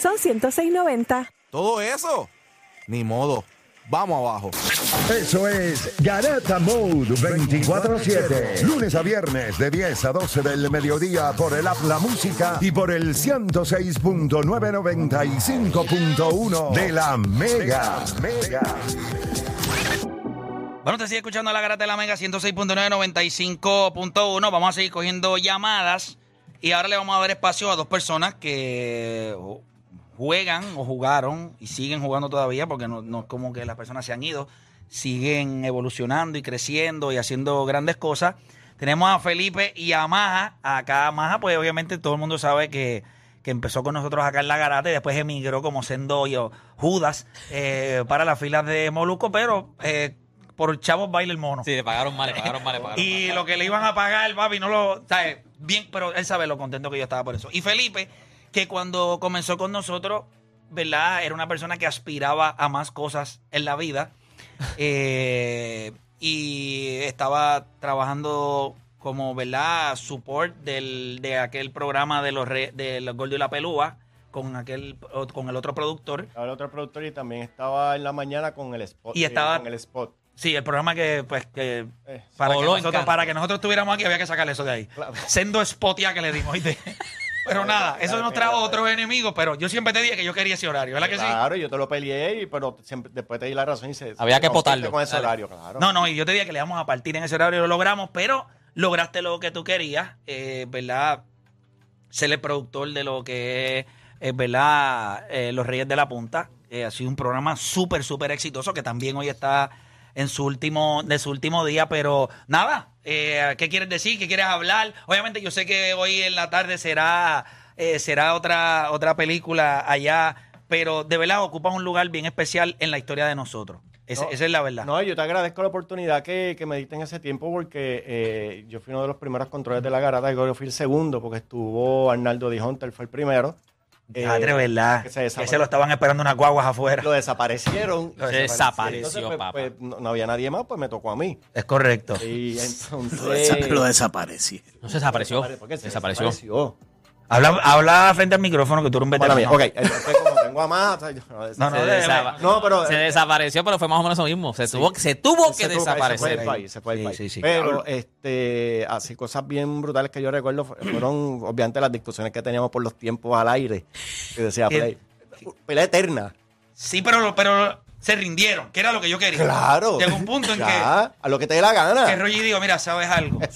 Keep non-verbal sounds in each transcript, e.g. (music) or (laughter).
son 106.90. ¿Todo eso? Ni modo. Vamos abajo. Eso es Garata Mode 24-7. Lunes a viernes de 10 a 12 del mediodía por el App La Música y por el 106.995.1 de la Mega. Mega. Bueno, te sigue escuchando la Garata de la Mega 106.995.1. Vamos a seguir cogiendo llamadas. Y ahora le vamos a dar espacio a dos personas que juegan o jugaron y siguen jugando todavía, porque no, no es como que las personas se han ido. Siguen evolucionando y creciendo y haciendo grandes cosas. Tenemos a Felipe y a Maja. Acá Maja, pues obviamente todo el mundo sabe que, que empezó con nosotros acá en la garata y después emigró como siendo yo, Judas eh, para las filas de Moluco, pero eh, por chavos baila el mono. Sí, le pagaron mal, le pagaron mal, le pagaron (laughs) Y mal. lo que le iban a pagar, papi, no lo. ¿sabes? Bien, pero él sabe lo contento que yo estaba por eso. Y Felipe, que cuando comenzó con nosotros, ¿verdad? Era una persona que aspiraba a más cosas en la vida. (laughs) eh, y estaba trabajando como, ¿verdad? Support del, de aquel programa de los, re- de los Gordo y la Pelúa con aquel con el otro productor. El otro productor y también estaba en la mañana con el spot. Y eh, estaba- con el spot. Sí, el programa que, pues, que Eh, para, que nosotros, para que nosotros estuviéramos aquí había que sacarle eso de ahí. Claro. Sendo spotia que le dimos, ¿oíste? (laughs) Pero nada, eso nos trajo otros enemigos, pero yo siempre te dije que yo quería ese horario, ¿verdad que sí? Claro, yo te lo peleé, y, pero siempre, después te di la razón y se. Había se que potarlo. Con ese Dale. horario, claro. No, no, y yo te dije que le íbamos a partir en ese horario y lo logramos, pero lograste lo que tú querías, eh, ¿verdad? Ser el productor de lo que es, eh, ¿verdad? Eh, Los Reyes de la Punta. Eh, ha sido un programa súper, súper exitoso que también hoy está en su último, de su último día, pero nada, eh, ¿qué quieres decir? ¿Qué quieres hablar? Obviamente yo sé que hoy en la tarde será, eh, será otra, otra película allá, pero de verdad ocupa un lugar bien especial en la historia de nosotros. No, esa es la verdad. No, yo te agradezco la oportunidad que, que me diste en ese tiempo porque eh, yo fui uno de los primeros controles de la garata y yo fui el segundo porque estuvo Arnaldo Di Hunter, fue el primero. Eh, Padre, ¿verdad? que Que se desapareció. lo estaban esperando unas guaguas afuera. Lo desaparecieron. Desapareció, Entonces, pues, papá. pues, no, no había nadie más, pues me tocó a mí. Es correcto. Y (laughs) entonces... Lo desaparecí. No se desapareció. ¿Por qué se Desapareció. desapareció? Habla, habla frente al micrófono que tú eres un veterano. mía. Ok, entonces como tengo a más... o sea, yo- No, no, Se, de- desapa- No, pero- se desapareció, pero fue más o menos lo mismo. Se tuvo, se tuvo que Se tuvo- Se fue desaparecer. del país, se fue Sí, país. sí, sí. Pero, este, así cosas bien brutales que yo recuerdo fu- fueron, obviamente, las discusiones que teníamos por los tiempos al aire. Que decía, play, pelea eterna. Sí, pero, pero se rindieron, que era lo que yo quería. Claro. Llegó un punto en (laughs) que, Ya, a lo que te dé la que gana. Roger digo, mira, ¿sabes algo? (laughs)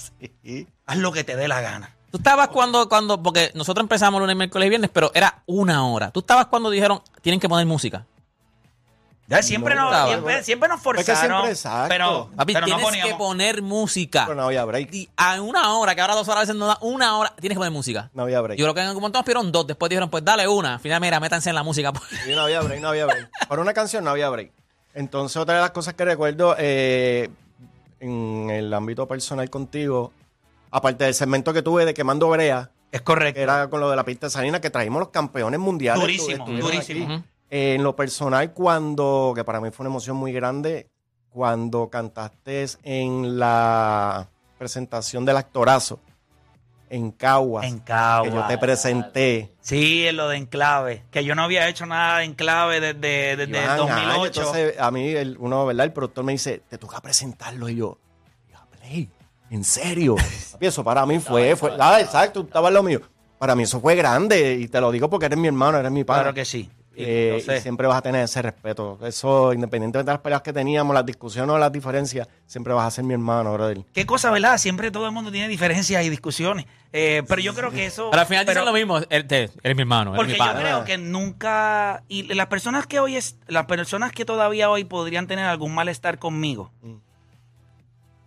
Sí. Haz lo que te dé la gana. Tú estabas cuando, cuando, porque nosotros empezamos lunes, miércoles y viernes, pero era una hora. Tú estabas cuando dijeron, tienen que poner música. Ya, siempre, No, nos, siempre, siempre nos que forzaron. siempre, exacto. pero, Papi, pero no tienes que poníamos. poner música. Pero no había break. Y a una hora, que ahora dos horas a veces no da una hora, tienes que poner música. No había break. Yo creo que en algún momento nos pidieron dos, después dijeron, pues dale una. Al final, mira, métanse en la música. (laughs) Sí, no había break, no había break. Para una canción no había break. Entonces, otra de las cosas que recuerdo eh, en el ámbito personal contigo, aparte del segmento que tuve de Quemando Brea, Es que correcto. era con lo de la pista salina, que trajimos los campeones mundiales. Durísimo, durísimo. Eh, en lo personal, cuando, que para mí fue una emoción muy grande, cuando cantaste en la presentación del actorazo en Caguas, En Cagua. que yo te presenté. Sí, en lo de Enclave. Que yo no había hecho nada de Enclave desde, desde Iván, ay, 2008. entonces, a mí, el, uno, ¿verdad? El productor me dice, te toca presentarlo. Y yo, "Ya, Play, ¿en serio? (laughs) Papi, eso para mí fue, fue, ah, exacto, estaba en lo mío. Para mí eso fue grande y te lo digo porque eres mi hermano, eres mi padre. claro que sí. Y Eh, y siempre vas a tener ese respeto. Eso, independientemente de las peleas que teníamos, las discusiones o las diferencias, siempre vas a ser mi hermano, brother. Qué cosa, ¿verdad? Siempre todo el mundo tiene diferencias y discusiones. Eh, pero yo creo que eso. Pero al final pero- dicen lo mismo. Él- te- Eres mi hermano, eres Porque mi yo padre. creo que nunca. Y las personas que hoy es. Las personas que todavía hoy podrían tener algún malestar conmigo. Mm.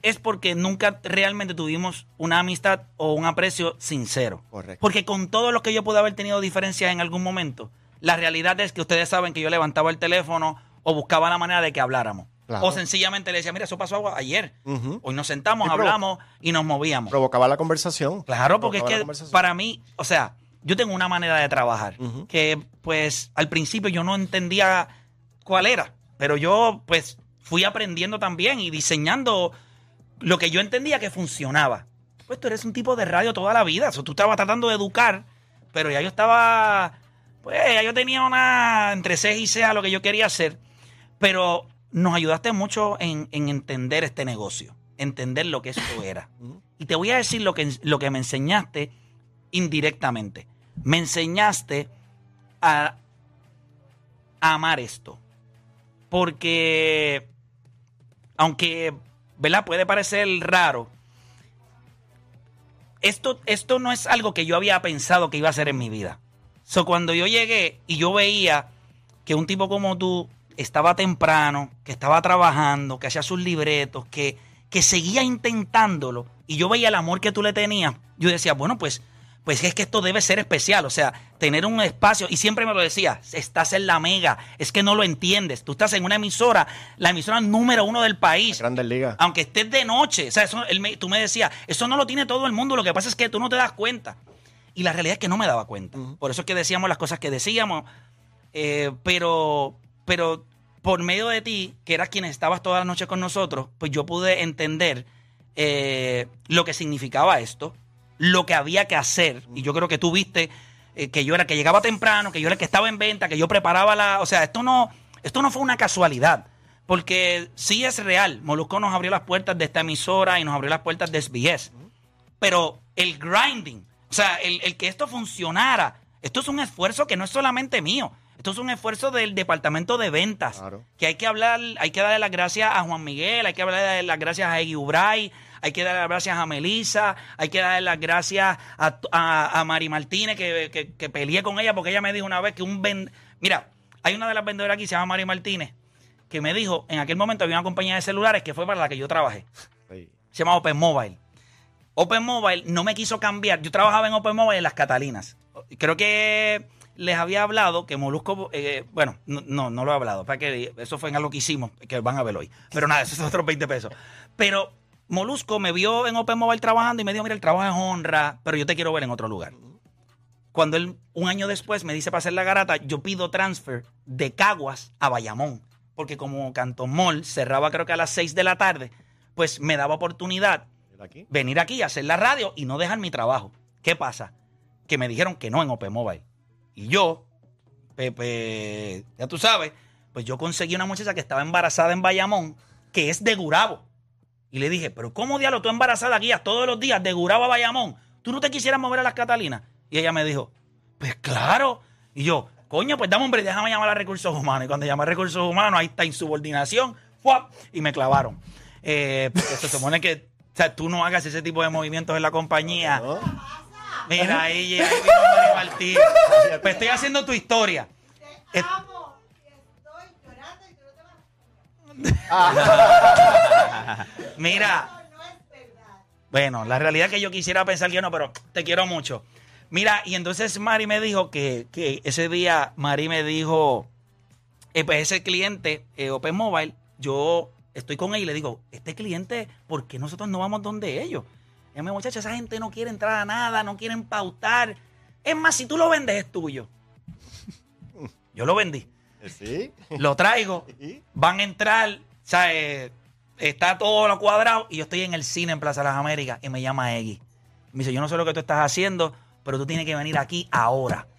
Es porque nunca realmente tuvimos una amistad o un aprecio sincero. Correcto. Porque con todo lo que yo pude haber tenido diferencias en algún momento, la realidad es que ustedes saben que yo levantaba el teléfono o buscaba la manera de que habláramos. Claro. O sencillamente le decía, mira, eso pasó ayer. Hoy nos sentamos, Y hablamos y nos movíamos. Provocaba la conversación. Claro, porque es que para mí, o sea, yo tengo una manera de trabajar que pues al principio yo no entendía cuál era, pero yo pues fui aprendiendo también y diseñando lo que yo entendía que funcionaba. Pues tú eres un tipo de radio toda la vida, sea, tú estabas tratando de educar, pero ya yo estaba pues ya yo tenía una entre ceja y ceja lo que yo quería hacer, pero nos ayudaste mucho en, en entender este negocio, entender lo que esto (coughs) era. Y te voy a decir lo que, lo que me enseñaste indirectamente. Me enseñaste a, a amar esto. Porque, aunque, ¿verdad? Puede parecer raro, esto, esto no es algo que yo había pensado que iba a hacer en mi vida. So, cuando yo llegué y yo veía que un tipo como tú estaba temprano, que estaba trabajando, que hacía sus libretos, que, que seguía intentándolo, y yo veía el amor que tú le tenías, yo decía, bueno, pues, pues es que esto debe ser especial, o sea, tener un espacio, y siempre me lo decía, estás en la mega, es que no lo entiendes, tú estás en una emisora, la emisora número uno del país, Grandes ligas. aunque estés de noche, o sea, eso, él me- tú me decías, eso no lo tiene todo el mundo, lo que pasa es que tú no te das cuenta. Y la realidad es que no me daba cuenta. Por eso es que decíamos las cosas que decíamos. Eh, pero, pero por medio de ti, que eras quien estabas toda la noche con nosotros, pues yo pude entender eh, lo que significaba esto, lo que había que hacer. Y yo creo que tú viste eh, que yo era que llegaba temprano, que yo era el que estaba en venta, que yo preparaba la. O sea, esto no, esto no fue una casualidad. Porque sí es real. Molusco nos abrió las puertas de esta emisora y nos abrió las puertas de SBS. Pero el grinding, o sea, el, el que esto funcionara, esto es un esfuerzo que no es solamente mío. Esto es un esfuerzo del departamento de ventas. Claro. Que hay que hablar, hay que darle las gracias a Juan Miguel, hay que darle las gracias a Eggy Ubray, hay que darle las gracias a Melissa, hay que darle las gracias a, a, a Mari Martínez, que, que, que peleé con ella porque ella me dijo una vez que un ven... Mira, hay una de las vendedoras aquí, se llama Mari Martínez, que me dijo, en aquel momento había una compañía de celulares que fue para la que yo trabajé Sí. se llama Open Mobile. Open Mobile no me quiso cambiar. Yo trabajaba en Open Mobile en las Catalinas. Creo que les había hablado que Molusco, eh, bueno, no, no, no lo he hablado, para que eso fue en algo que hicimos, que van a ver hoy. Pero nada, esos son otros 20 pesos. Pero Molusco me vio en Open Mobile trabajando y me dijo, mira, el trabajo es honra, pero yo te quiero ver en otro lugar. Cuando él, un año después, me dice para hacer la garata, yo pido transfer de Caguas a Bayamón. Porque como Canton Mall cerraba creo que a las 6 de la tarde, pues me daba oportunidad aquí. venir aquí a hacer la radio y no dejar mi trabajo. ¿Qué pasa? Que me dijeron que no en Open Mobile. Y yo, Pepe, ya tú sabes, pues yo conseguí una muchacha que estaba embarazada en Bayamón, que es de Gurabo. Y le dije, pero ¿cómo diablo tú embarazada guías todos los días de Gurabo a Bayamón? ¿Tú no te quisieras mover a las Catalinas? Y ella me dijo, pues claro. Y yo, coño, pues dame hombre, déjame llamar a recursos humanos. Y cuando llamé a recursos humanos, ahí está insubordinación, ¡fuap! y me clavaron. Eh, porque se supone que o sea, tú no hagas ese tipo de movimientos en la compañía. ¿No? Mira, ahí, ahí vino Martín. Pues estoy haciendo tu historia. Es- amo (laughs) Mira, bueno, la realidad es que yo quisiera pensar que no, pero te quiero mucho. Mira, y entonces Mari me dijo que, que ese día, Mari me dijo, eh, pues ese cliente, eh, Open Mobile, yo estoy con él y le digo, este cliente, ¿por qué nosotros no vamos donde ellos? Y me muchacha, esa gente no quiere entrar a nada, no quieren pautar. Es más, si tú lo vendes, es tuyo. (laughs) Yo lo vendí. Sí. (laughs) Lo traigo, van a entrar, o sea, eh, está todo lo cuadrado y yo estoy en el cine en Plaza Las Américas y me llama Eggy. Me dice, yo no sé lo que tú estás haciendo, pero tú tienes que venir aquí ahora. (laughs)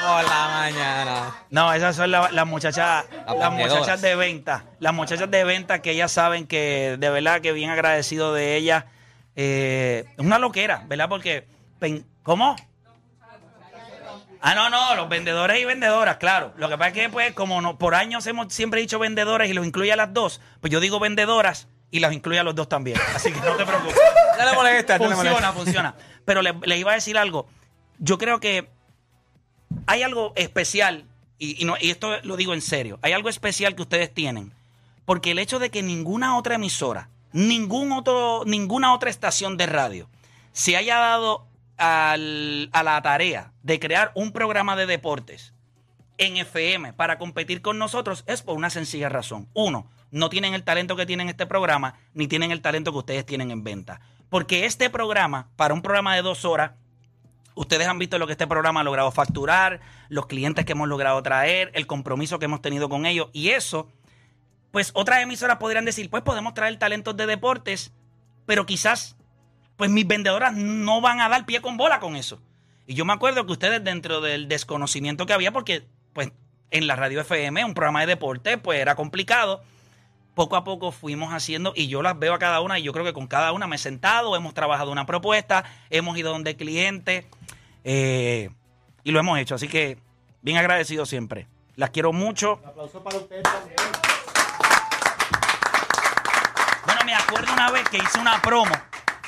por la mañana. No, esas son la- las muchachas, Las muchachas de venta. Las muchachas de venta que ellas saben que de verdad que bien agradecido de ellas. Eh, es una loquera, ¿verdad? Porque, pen- ¿cómo? Ah, no, no, los vendedores y vendedoras, claro. Lo que pasa es que, pues, como no, por años hemos siempre dicho vendedores y los incluye a las dos, pues yo digo vendedoras y las incluye a los dos también. Así que no te preocupes. (laughs) No le molesta, no le funciona, molesta. funciona. Pero le, le iba a decir algo. Yo creo que hay algo especial, y, esto lo digo en serio, hay algo especial que ustedes tienen. Porque el hecho de que ninguna otra emisora, ningún otro, ninguna otra estación de radio se haya dado a la tarea de crear un programa de deportes en FM para competir con nosotros es por una sencilla razón. Uno, no tienen el talento que tienen este programa, ni tienen el talento que ustedes tienen en venta. Porque este programa, para un programa de dos horas, Ustedes han visto lo que este programa ha logrado facturar, los clientes que hemos logrado traer, el compromiso que hemos tenido con ellos. Y eso, pues otras emisoras podrían decir, pues podemos traer talentos de deportes, pero quizás, pues mis vendedoras no van a dar pie con bola con eso. Y yo me acuerdo que ustedes dentro del desconocimiento que había, porque pues en la radio FM, un programa de deporte, pues era complicado. Poco a poco fuimos haciendo y yo las veo a cada una y yo creo que con cada una me he sentado, hemos trabajado una propuesta, hemos ido donde el cliente eh, y lo hemos hecho. Así que bien agradecido siempre. Las quiero mucho. aplauso para ustedes también. Bueno, me acuerdo una vez que hice una promo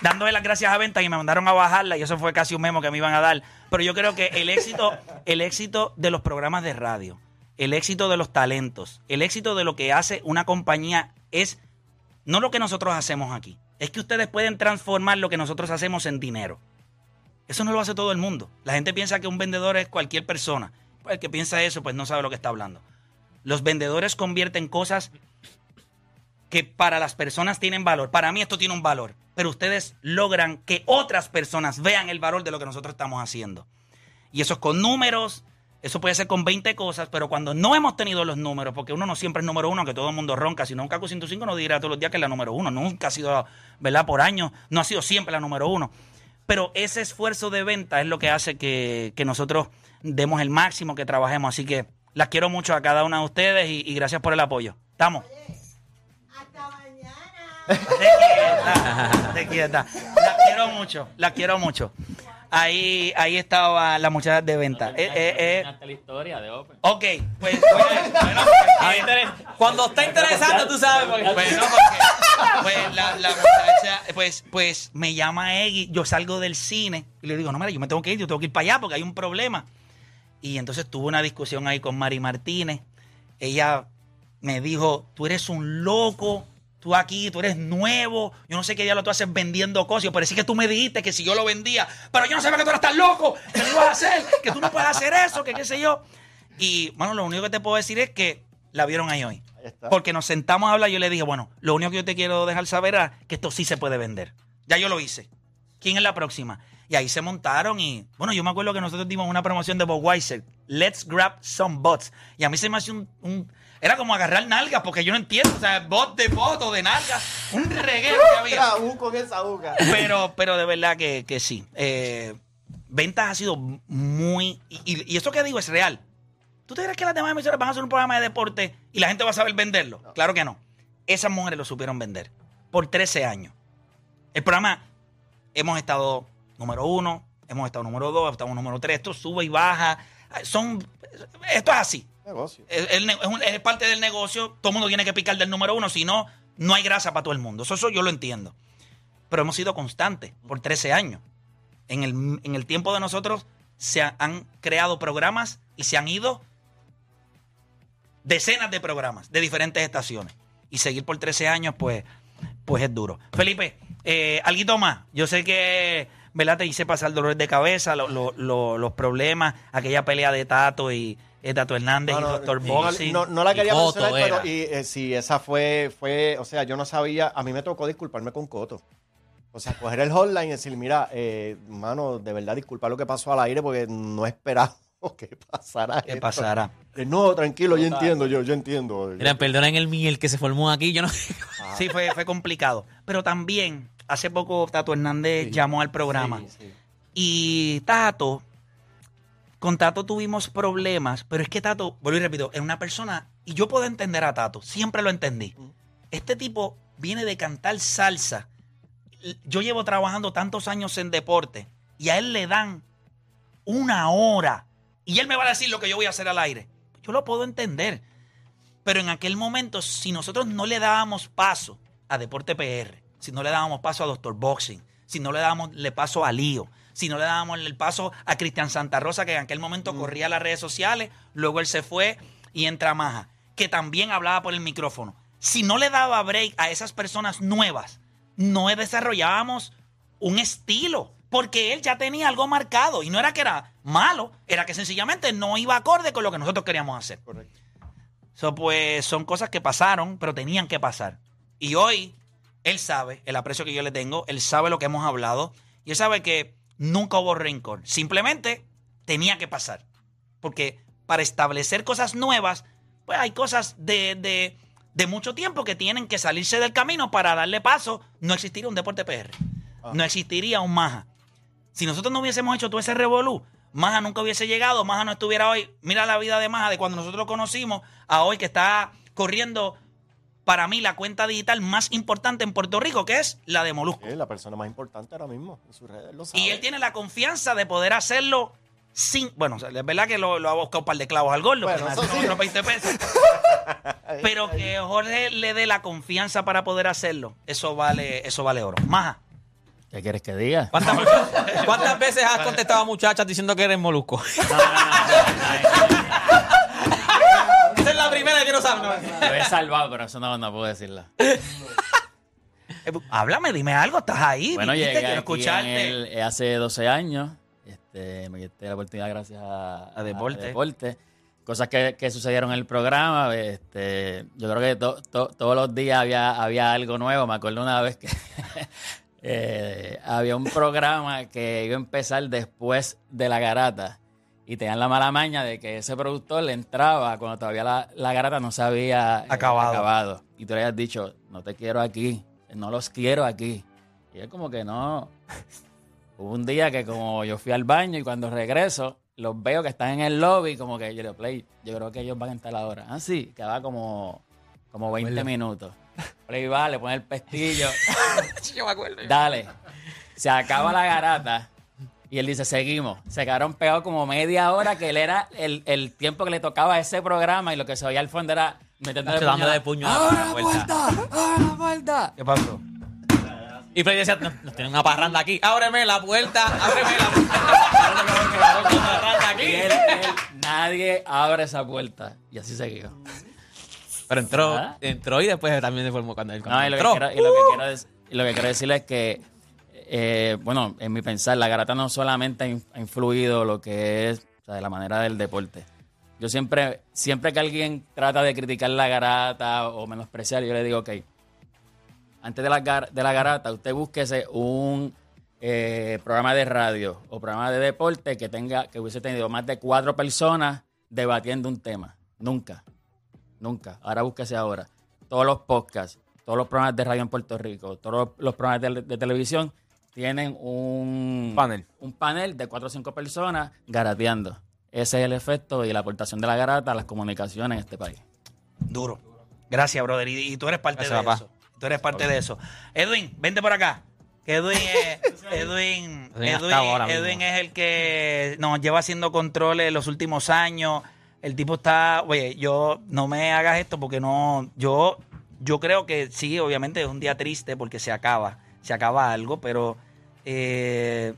dándole las gracias a Venta y me mandaron a bajarla y eso fue casi un memo que me iban a dar. Pero yo creo que el éxito, el éxito de los programas de radio, el éxito de los talentos, el éxito de lo que hace una compañía es no lo que nosotros hacemos aquí. Es que ustedes pueden transformar lo que nosotros hacemos en dinero. Eso no lo hace todo el mundo. La gente piensa que un vendedor es cualquier persona. El que piensa eso, pues no sabe lo que está hablando. Los vendedores convierten cosas que para las personas tienen valor. Para mí esto tiene un valor, pero ustedes logran que otras personas vean el valor de lo que nosotros estamos haciendo. Y eso es con números, eso puede ser con 20 cosas, pero cuando no hemos tenido los números, porque uno no siempre es número uno, que todo el mundo ronca, si no un Caco 105 no dirá todos los días que es la número uno, nunca ha sido, ¿verdad? Por años, no ha sido siempre la número uno. Pero ese esfuerzo de venta es lo que hace que, que nosotros demos el máximo, que trabajemos. Así que las quiero mucho a cada una de ustedes y, y gracias por el apoyo. ¿Estamos? Hasta mañana. Te quieta, te quieta. La quiero mucho, la quiero mucho. Ahí, ahí estaba la muchacha de venta. Eh, eh, eh. la historia de Open. Ok, pues bueno, (laughs) bueno, pues, Cuando está interesante, tú sabes. porque- bueno, porque, pues la, la muchacha, pues, pues me llama Eggy, yo salgo del cine y le digo, no, mira, yo me tengo que ir, yo tengo que ir para allá porque hay un problema. Y entonces tuve una discusión ahí con Mari Martínez. Ella me dijo, tú eres un loco, tú aquí, tú eres nuevo, yo no sé qué diablo tú haces vendiendo cosas. Yo, Pero sí que tú me dijiste que si yo lo vendía, pero yo no sabía que tú eras tan loco, que lo ibas a hacer, que tú no puedes hacer eso, que qué sé yo. Y bueno, lo único que te puedo decir es que la vieron ahí hoy. Ahí. Porque nos sentamos a hablar y yo le dije, bueno, lo único que yo te quiero dejar saber es que esto sí se puede vender. Ya yo lo hice. ¿Quién es la próxima? Y ahí se montaron y, bueno, yo me acuerdo que nosotros dimos una promoción de Budweiser, Let's Grab Some Bots. Y a mí se me hace un, un- Era como agarrar nalgas, porque yo no entiendo, o sea, bot de bot o de nalgas, un reguero que había. (laughs) Con esa. Pero, pero de verdad que, que sí. Eh, ventas ha sido muy. Y, y- y esto que digo es real. ¿Tú te crees que las demás emisoras van a hacer un programa de deporte y la gente va a saber venderlo? Claro que no. Esas mujeres lo supieron vender por 13 años. El programa, hemos estado número uno, hemos estado número dos, estamos número tres. Esto sube y baja. Son, esto es así. Negocio. Es, parte del negocio. Todo el mundo tiene que picar del número uno. Si no, no hay grasa para todo el mundo. Eso, eso yo lo entiendo. Pero hemos sido constantes por 13 años. En el, en el tiempo de nosotros se ha- han creado programas y se han ido decenas de programas de diferentes estaciones. Y seguir por 13 años, pues, pues es duro. Felipe, eh, algo más. Yo sé que, ¿verdad? Te hice pasar dolores de cabeza, lo- lo- lo- los problemas, aquella pelea de Tato y eh, Tato Hernández No, y no, Doctor. Boxing. No, no la Y quería Coto mencionar, pero y, eh, sí, esa fue, fue, o sea, yo no sabía, a mí me tocó disculparme con Coto. O sea, coger el hotline y decir, mira, eh, mano, de verdad disculpa lo que pasó al aire porque no esperaba (laughs) que pasara ¿Qué esto. pasará? Eh, No, tranquilo, yo entiendo, yo, yo entiendo. Mira, perdonen el miel que se formó aquí. Yo no. Sí, fue, fue complicado. Pero también, hace poco Tato Hernández Sí. llamó al programa. Sí, sí. Y Tato, con Tato tuvimos problemas, pero es que Tato, vuelvo y repito, es una persona, y yo puedo entender a Tato, siempre lo entendí. Este tipo viene de cantar salsa. Yo llevo trabajando tantos años en deporte y a él le dan una hora y él me va a decir lo que yo voy a hacer al aire. Yo lo puedo entender. Pero en aquel momento, si nosotros no le dábamos paso a Deporte PR, si no le dábamos paso a Doctor Boxing, si no le dábamos le paso a Lío, si no le dábamos el paso a Cristian Santa Rosa, que en aquel momento corría las redes sociales, luego él se fue y entra Maja, que también hablaba por el micrófono. Si no le daba break a esas personas nuevas, no desarrollábamos un estilo, porque él ya tenía algo marcado y no era que era malo, era que sencillamente no iba acorde con lo que nosotros queríamos hacer. Correcto. So, pues son cosas que pasaron, pero tenían que pasar. Y hoy él sabe el aprecio que yo le tengo, él sabe lo que hemos hablado y él sabe que nunca hubo rencor. Simplemente tenía que pasar. Porque para establecer cosas nuevas, pues hay cosas de, de, de mucho tiempo que tienen que salirse del camino para darle paso. No existiría un deporte PR. No existiría un Maja. Si nosotros no hubiésemos hecho todo ese revolú, Maja nunca hubiese llegado, Maja no estuviera hoy. Mira la vida de Maja de cuando nosotros lo conocimos a hoy que está corriendo para mí la cuenta digital más importante en Puerto Rico, que es la de Molusco. Es la persona más importante ahora mismo en sus redes. Lo sabe. Y él tiene la confianza de poder hacerlo sin. Bueno, o sea, es verdad que lo, lo ha buscado un par de clavos al gordo, Bueno, pero sí. otros 20 pesos. (laughs) pero que Jorge le dé la confianza para poder hacerlo, eso vale, eso vale oro. Maja. ¿Qué quieres que diga? ¿Cuántas, (laughs) cuántas veces has contestado a muchachas diciendo que eres molusco? Esa que quiero saber. Lo he salvado, pero eso no, no puedo decirla. (laughs) eh, háblame, dime algo, estás ahí. Bueno, dijiste, llegué quiero aquí en escucharte. el- eh, hace 12 años. Este, me quité la oportunidad gracias a, A deporte. deporte. Cosas que, que sucedieron en el programa. Este, yo creo que to- to- todos los días había, había algo nuevo. Me acuerdo una vez que (laughs) eh, había un programa que iba a empezar después de la garata. Y tenían la mala maña de que ese productor le entraba cuando todavía la, la garata no se había eh, Acabado. acabado. Y tú le habías dicho, no te quiero aquí, no los quiero aquí. Y él como que no. (laughs) Hubo un día que como yo fui al baño y cuando regreso, los veo que están en el lobby, como que yo le digo, Play, yo creo que ellos van a estar ahora. Ah, sí, que va como, como 20 minutos. (laughs) Play va, le pone el pestillo. (laughs) Yo me acuerdo. Dale. Se acaba la garata. Y él dice, seguimos. Se quedaron pegados como media hora, que él era el, el tiempo que le tocaba a ese programa y lo que se oía al fondo era Nacho, dándole puño a la ¡Abre la puerta! ¡Abre la puerta! ¿Qué pasó? Y Freddy decía, nos, nos tienen una parranda aquí. Ábreme la puerta, ábreme la puerta. Aquí. él, él, nadie abre esa puerta. Y así siguió. Pero entró, ¿Ah? entró y después también se formó cuando él cuando No, y lo, que entró. quiero, y lo que quiero y lo que quiero decirle es que, eh, bueno, en mi pensar, la garata no solamente ha in- ha influido lo que es de la manera del deporte. Yo siempre, siempre que alguien trata de criticar la garata o menospreciar, yo le digo, ok, antes de la, de la garata, usted búsquese un eh, programa de radio o programa de deporte que tenga, que hubiese tenido más de cuatro personas debatiendo un tema. Nunca. Nunca. Ahora búsquese ahora. Todos los podcasts, todos los programas de radio en Puerto Rico, todos los, programas de televisión tienen un Panel. un panel de cuatro o cinco personas garateando. Ese es el efecto y la aportación de la garata a las comunicaciones en este país. Duro. Gracias, brother. Y, y tú eres parte Gracias, de papá. eso. Tú eres parte de eso. Edwin, vente por acá. Que Edwin es, (laughs) Edwin, Edwin. Edwin es el que nos lleva haciendo controles los últimos años. El tipo está, oye, yo no me hagas esto porque no, yo, yo creo que sí, obviamente es un día triste porque se acaba, se acaba algo, pero eh,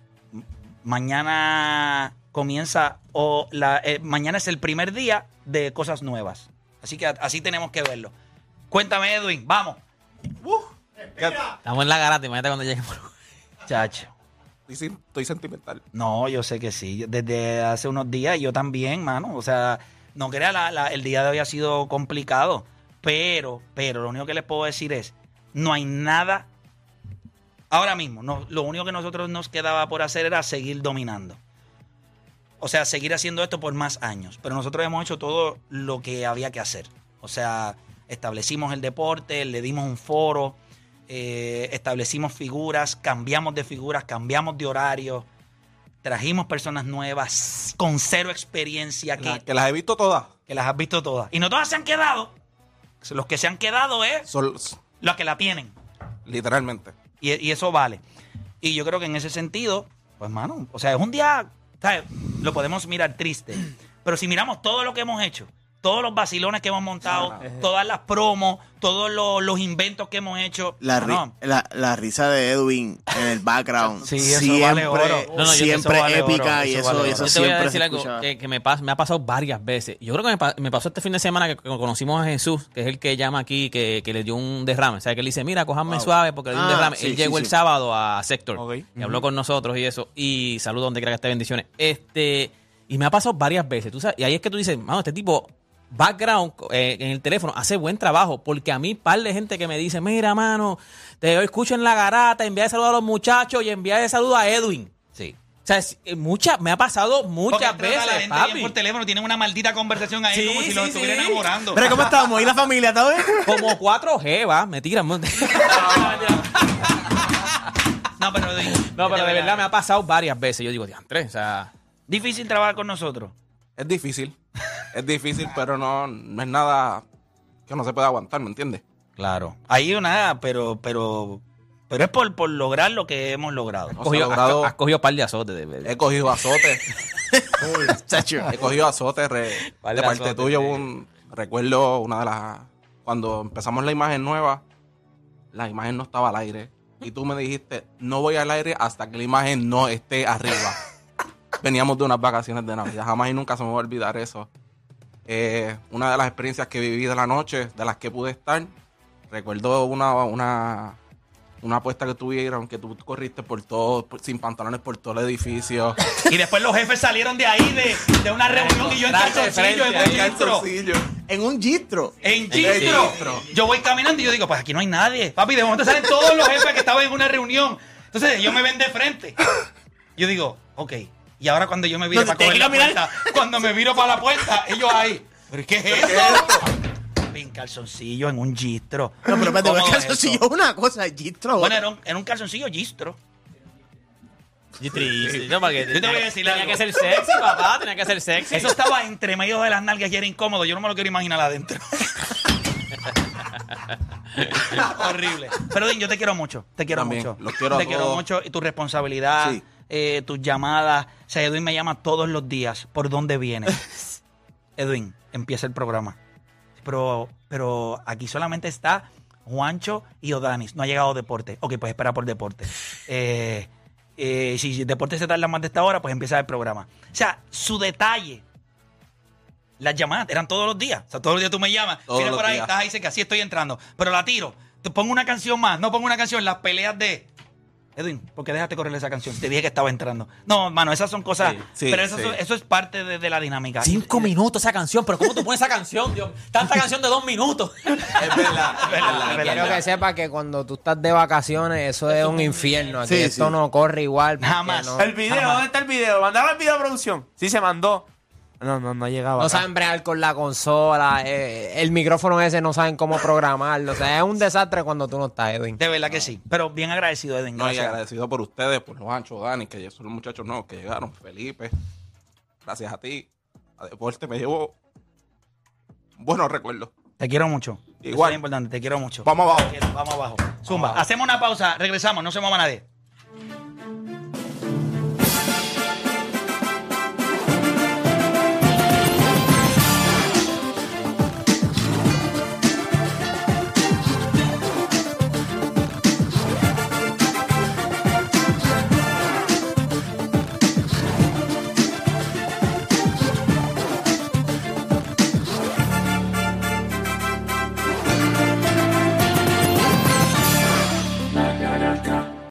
mañana comienza o la, eh, mañana es el primer día de cosas nuevas. Así que así tenemos que verlo. Cuéntame, Edwin, vamos. Estamos en la garata, imagínate cuando lleguemos. Chacho. Estoy, estoy sentimental. No, yo sé que sí. Desde hace unos días yo también, mano. O sea, no crea, la, la- el día de hoy ha sido complicado. Pero, pero lo único que les puedo decir es, no hay nada. Ahora mismo, no, lo único que nosotros nos quedaba por hacer era seguir dominando. O sea, seguir haciendo esto por más años. Pero nosotros hemos hecho todo lo que había que hacer. O sea, establecimos el deporte, le dimos un foro, eh, establecimos figuras, cambiamos de figuras, cambiamos de horario, trajimos personas nuevas con cero experiencia que, La- que las he visto todas. que las has visto todas. Y no todas se han quedado. Los que se han quedado es Son, los que la tienen. literalmente. Y, eso vale. Y yo creo que en ese sentido, pues, mano, o sea, es un día, ¿sabes? Lo podemos mirar triste. Pero si miramos todo lo que hemos hecho, todos los vacilones que hemos montado, todas las promos, todos los, los inventos que hemos hecho, La, ri- mano, la, la risa de Edwin en el background. (laughs) Sí, eso siempre, vale oro. No, no, yo- siempre eso vale oro, épica y eso eso, vale eso oro. Yo te voy a siempre decir algo que, que me, pas- me ha pasado varias veces. Yo creo que me, pa- me pasó este fin de semana que co- conocimos a Jesús, que es el que llama aquí, que, que le dio un derrame. O sea, que él dice, mira, cojanme suave porque le dio un Ah, derrame. sí, él sí, llegó sí. el sábado a Sector y habló con nosotros y eso. Y saludo donde quiera que esté, bendiciones. Este, y me ha pasado varias veces. ¿tú sabes? Y ahí es que tú dices, mano, este tipo, background eh, en el teléfono, hace buen trabajo. Porque a mí, par de gente que me dice, mira, mano, te escucho en la garata, envía de saludo a los muchachos y envía de saludo a Edwin. sí. O sea, es- eh, muchas, me ha pasado Porque muchas a veces, la gente papi. bien por teléfono, tienen una maldita conversación ahí Sí, como si sí, los sí. estuvieran enamorando. Pero ¿cómo estamos? ¿Y la familia? ¿Está bien? (laughs) Como cuatro G, va, me tiran. no, (laughs) No, pero, pero de verdad me ha pasado varias veces. Yo digo, diantre, o sea... Difícil trabajar con nosotros. Es difícil. Es difícil, pero no, no es nada que no se pueda aguantar, ¿me entiendes? Claro. Ahí nada, pero, pero, pero es por, por lograr lo que hemos logrado. No se ha Cogido, logrado- has, has cogido par de azotes, de verdad. He cogido azotes. (laughs) He cogido azotes re- de parte azote, tuyo. sí. Un, recuerdo una de las. Cuando empezamos la imagen nueva, la imagen no estaba al aire. Y tú me dijiste, no voy al aire hasta que la imagen no esté arriba. Veníamos de unas vacaciones de Navidad. Jamás y nunca se me va a olvidar eso. Eh, una de las experiencias que viví de la noche, de las que pude estar, recuerdo una, una, una apuesta que tuvieron, que tú corriste por todo, por- sin pantalones por todo el edificio. (laughs) Y después los jefes salieron de ahí, de, de una reunión, y yo en calzoncillo, en un gistro. En un gistro. En gistro. Yo voy caminando y yo digo, pues aquí no hay nadie. Papi, de momento salen todos los jefes que estaban en una reunión. Entonces ellos me ven de frente. Yo digo, ok. Y ahora cuando yo me viro No, para coger la puerta, cuando me viro para la puerta, ellos ahí. ¿Pero qué es esto? Papi, En calzoncillo, en un gistro. No, pero espérate, ¿Cómo es que es eso eso? una cosa, gistro. Bueno, era un, era un calzoncillo gistro. Y triste, ¿no? Porque Yo te voy a decir tenía algo. que ser sexy, papá, tenía que ser sexy. Eso estaba entre medio de las nalgas y era incómodo. Yo no me lo quiero imaginar adentro. (laughs) Horrible. Pero Din, yo te quiero mucho. Te quiero También, mucho. los quiero a te quiero todos. mucho. Y tu responsabilidad, Sí. Eh, tus llamadas. O sea, Edwin me llama todos los días. ¿Por dónde viene? (laughs) Edwin, empieza el programa. Pero, pero aquí solamente está Juancho y Odanis. No ha llegado deporte. Ok, pues espera por deporte. Eh, eh, si deporte se tarda más de esta hora, pues empieza el programa. O sea, su detalle. Las llamadas eran todos los días. O sea, todos los días tú me llamas. Mira por ahí, días. estás ahí, sé que así estoy entrando. Pero la tiro. Te pongo una canción más. No pongo una canción. Las peleas de. Edwin, ¿por qué dejaste correr esa canción? Te dije que estaba entrando. No, mano, esas son cosas. Sí, sí, pero eso, sí. eso es parte de, de la dinámica. Cinco minutos esa canción, pero ¿cómo tú pones esa canción? Dios? Tanta canción de dos minutos. (laughs) Es verdad, es verdad. Es verdad. Quiero que sepa que cuando tú estás de vacaciones, eso es un infierno. Aquí Sí, esto sí. no corre igual. porque Jamás. No, El video. ¿dónde está el video? ¿Mandaba el video a producción? Sí, se mandó. No, no, no llegaba. no acá. saben bregar con la consola. eh, el micrófono ese no saben cómo programarlo. O sea, es un desastre cuando tú no estás, Edwin. De verdad que sí. Pero bien agradecido, Edwin. No, y Gracias. agradecido por ustedes, por los anchos, Dani, que son los muchachos nuevos que llegaron, Felipe. Gracias a ti. A Deporte me llevo buenos recuerdos. Te quiero mucho. Igual. Eso es importante. Te quiero mucho. Vamos abajo. Quiero. Vamos abajo. Zumba. Hacemos una pausa. Regresamos. No se mueva nadie.